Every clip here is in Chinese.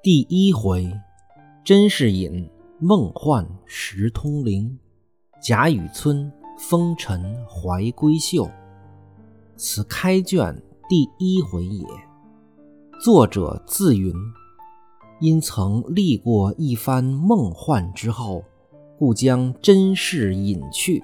第一回，甄士隐梦幻石通灵，贾雨村风尘怀闺秀。此开卷第一回也。作者自云：因曾历过一番梦幻之后，故将甄士隐去，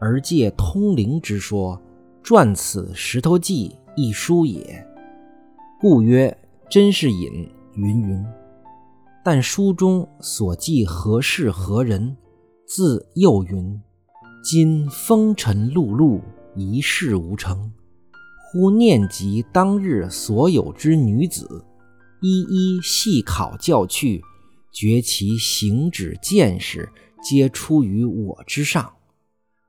而借通灵之说，撰此《石头记》一书也。故曰甄士隐。云云，但书中所记何事何人？自又云：今风尘碌碌，一事无成。忽念及当日所有之女子，一一细考教去，觉其行止见识，皆出于我之上。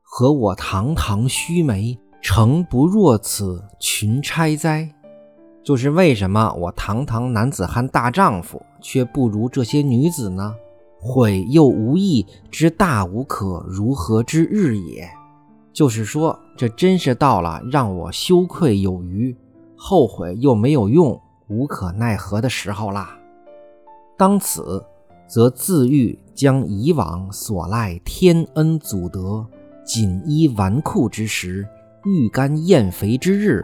何我堂堂须眉，诚不若此群钗哉？就是为什么我堂堂男子汉大丈夫，却不如这些女子呢？悔又无益，之大无可如何之日也。就是说，这真是到了让我羞愧有余，后悔又没有用，无可奈何的时候啦。当此，则自欲将以往所赖天恩祖德，锦衣纨绔之时，欲干咽肥之日。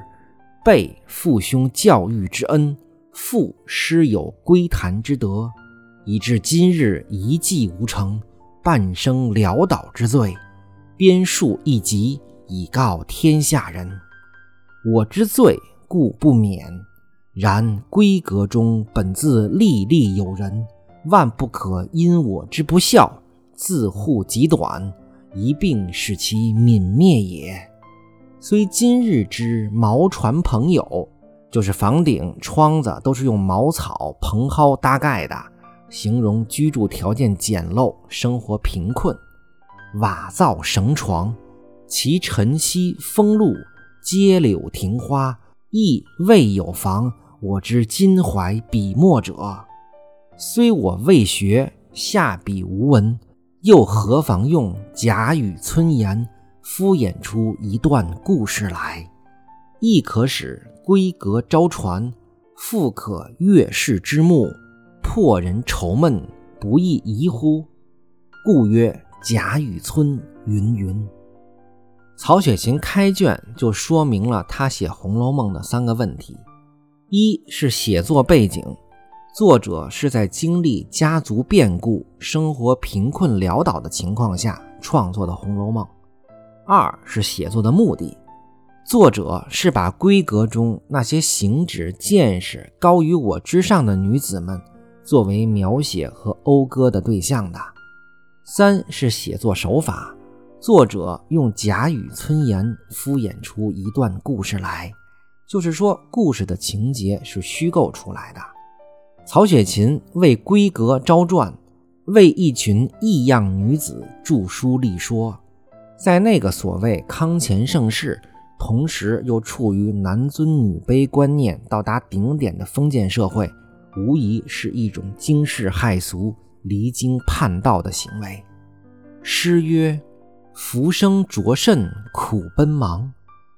背父兄教育之恩，负师友归谈之德，以致今日一计无成，半生潦倒之罪，编述一集以告天下人。我之罪故不免，然闺阁中本自历历有人，万不可因我之不肖，自护己短，一并使其泯灭也。虽今日之茅船朋友，就是房顶窗子都是用茅草蓬蒿搭盖的，形容居住条件简陋，生活贫困。瓦造绳床，其晨曦风露，阶柳庭花，亦未有妨我之襟怀笔墨者。虽我未学，下笔无文，又何妨用贾雨村言？敷衍出一段故事来，亦可使闺阁招传，复可悦世之目，破人愁闷，不亦宜乎？故曰贾雨村云云。曹雪芹开卷就说明了他写《红楼梦》的三个问题：一是写作背景，作者是在经历家族变故、生活贫困潦倒的情况下创作的《红楼梦》。二是写作的目的，作者是把闺阁中那些行止见识高于我之上的女子们作为描写和讴歌的对象的。三是写作手法，作者用贾雨村言敷衍出一段故事来，就是说故事的情节是虚构出来的。曹雪芹为闺阁招传，为一群异样女子著书立说。在那个所谓康乾盛世，同时又处于男尊女卑观念到达顶点的封建社会，无疑是一种惊世骇俗、离经叛道的行为。诗曰：“浮生着甚苦奔忙，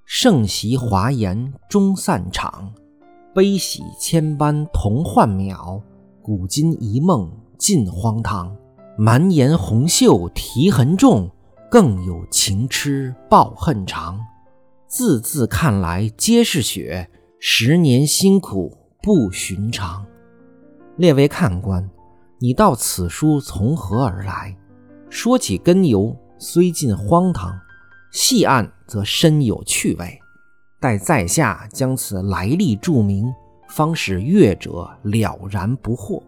盛席华筵终散场。悲喜千般同幻渺，古今一梦尽荒唐。满眼红袖啼痕重。”更有情痴报恨长，字字看来皆是血，十年辛苦不寻常。列位看官，你道此书从何而来？说起根由，虽近荒唐；细按则深有趣味。待在下将此来历注明，方使阅者了然不惑。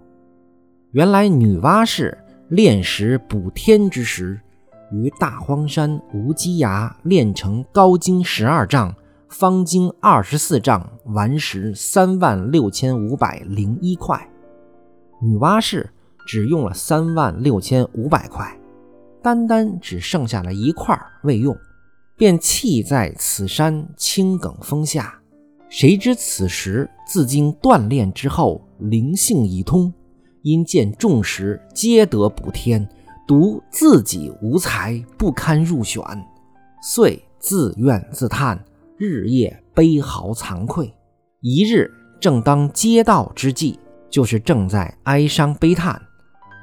原来女娲氏炼石补天之时，于大荒山无稽崖炼成高经十二丈、方经二十四丈顽石三万六千五百零一块。女娲氏只用了三万六千五百块，单单只剩下了一块未用，便弃在此山青埂峰下。谁知此时自经锻炼之后，灵性已通，因见众石皆得补天。独自己无才，不堪入选，遂自怨自叹，日夜悲嚎惭愧。一日正当接道之际，就是正在哀伤悲叹，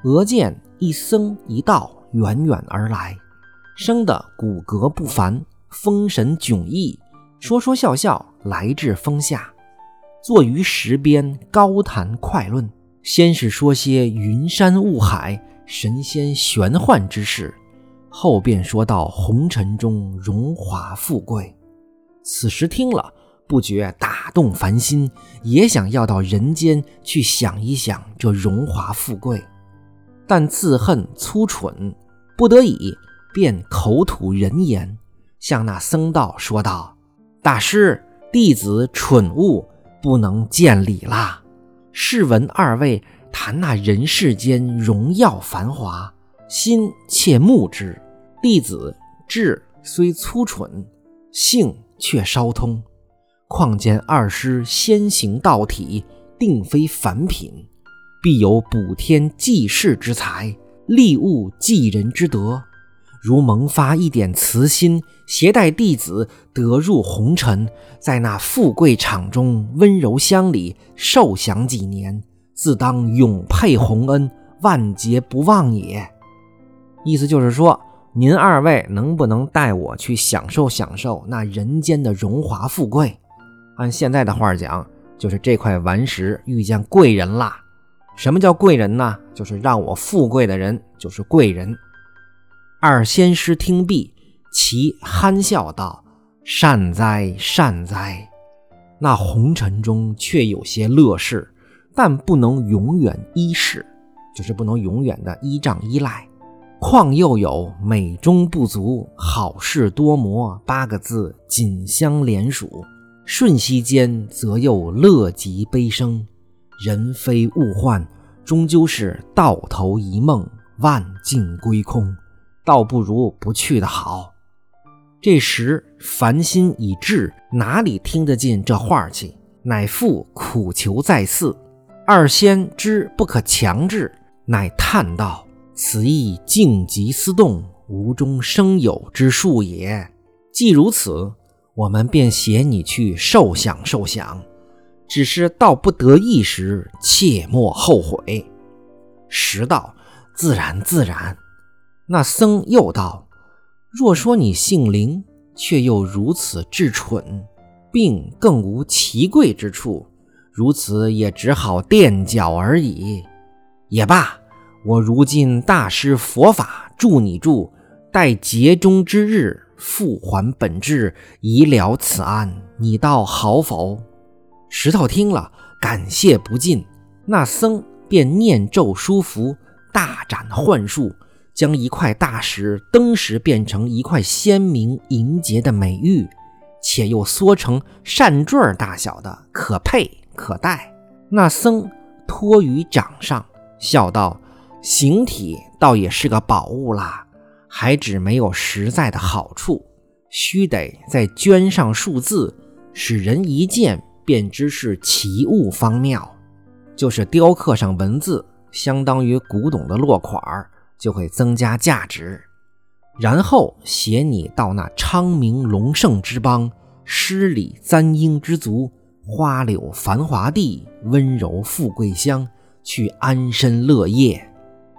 俄见一僧一道远远而来，生得骨骼不凡，风神迥异，说说笑笑来至峰下，坐于石边高谈快论。先是说些云山雾海、神仙玄幻之事，后便说到红尘中荣华富贵。此时听了。不觉打动凡心，也想要到人间去想一想这荣华富贵，但自恨粗蠢，不得已便口吐人言，向那僧道说道：“大师，弟子蠢物，不能见礼啦。试闻二位谈那人世间荣耀繁华，心切慕之。弟子智虽粗蠢，性却稍通。”况见二师先行道体，定非凡品，必有补天济世之才，利物济人之德。如萌发一点慈心，携带弟子得入红尘，在那富贵场中温柔乡里受享几年，自当永配洪恩，万劫不忘也。意思就是说，您二位能不能带我去享受享受那人间的荣华富贵？按现在的话讲，就是这块顽石遇见贵人啦。什么叫贵人呢？就是让我富贵的人，就是贵人。二仙师听毕，其憨笑道：“善哉，善哉。那红尘中却有些乐事，但不能永远依恃，就是不能永远的依仗依赖。况又有美中不足，好事多磨八个字，紧相连属。”瞬息间，则又乐极悲生。人非物换，终究是到头一梦，万境归空，倒不如不去的好。这时凡心已至，哪里听得进这话去？乃复苦求再四。二仙知不可强制，乃叹道：“此亦静极思动，无中生有之术也。既如此。”我们便携你去受想受想，只是到不得意时，切莫后悔。时道：“自然自然。”那僧又道：“若说你姓灵，却又如此至蠢，并更无奇贵之处，如此也只好垫脚而已。也罢，我如今大施佛法助你助，待劫中之日。”复还本质，以了此案，你道好否？石头听了，感谢不尽。那僧便念咒书符，大展幻术，将一块大石登时变成一块鲜明莹洁的美玉，且又缩成扇坠大小的，可佩可戴。那僧托于掌上，笑道：“形体倒也是个宝物啦。”还只没有实在的好处，须得再镌上数字，使人一见便知是奇物方妙。就是雕刻上文字，相当于古董的落款儿，就会增加价值。然后携你到那昌明隆盛之邦，诗礼簪缨之族，花柳繁华地，温柔富贵乡，去安身乐业。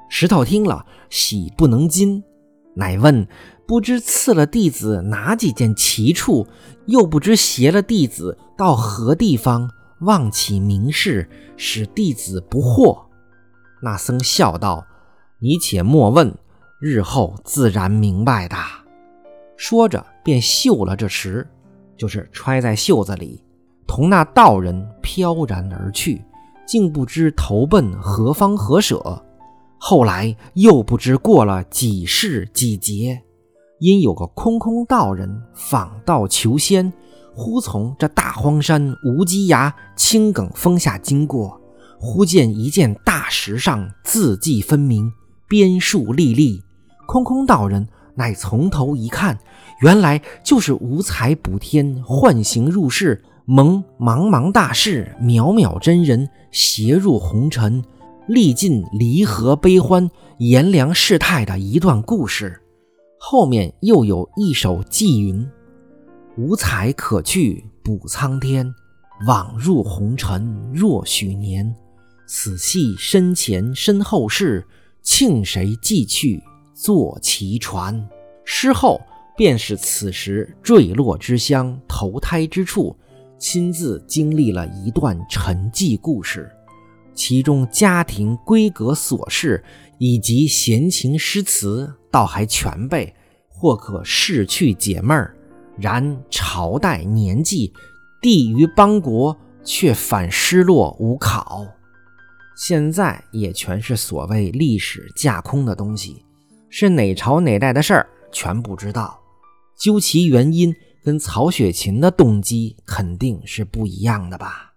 石头听了，喜不能禁。乃问：“不知赐了弟子哪几件奇处？又不知携了弟子到何地方？望启明示，使弟子不惑。”那僧笑道：“你且莫问，日后自然明白的。”说着，便袖了这石，就是揣在袖子里，同那道人飘然而去，竟不知投奔何方何舍。后来又不知过了几世几劫，因有个空空道人访道求仙，忽从这大荒山无稽崖青埂峰下经过，忽见一件大石上字迹分明，边数历历。空空道人乃从头一看，原来就是无才补天，幻形入世，蒙茫茫大士渺渺真人，携入红尘。历尽离合悲欢、炎凉世态的一段故事。后面又有一首寄云：“无采可去补苍天，枉入红尘若许年。此系身前身后事，庆谁寄去坐其船？”诗后便是此时坠落之乡、投胎之处，亲自经历了一段沉寂故事。其中家庭闺阁琐事以及闲情诗词倒还全备，或可释去解闷儿；然朝代年纪、地于邦国却反失落无考。现在也全是所谓历史架空的东西，是哪朝哪代的事儿全不知道。究其原因，跟曹雪芹的动机肯定是不一样的吧。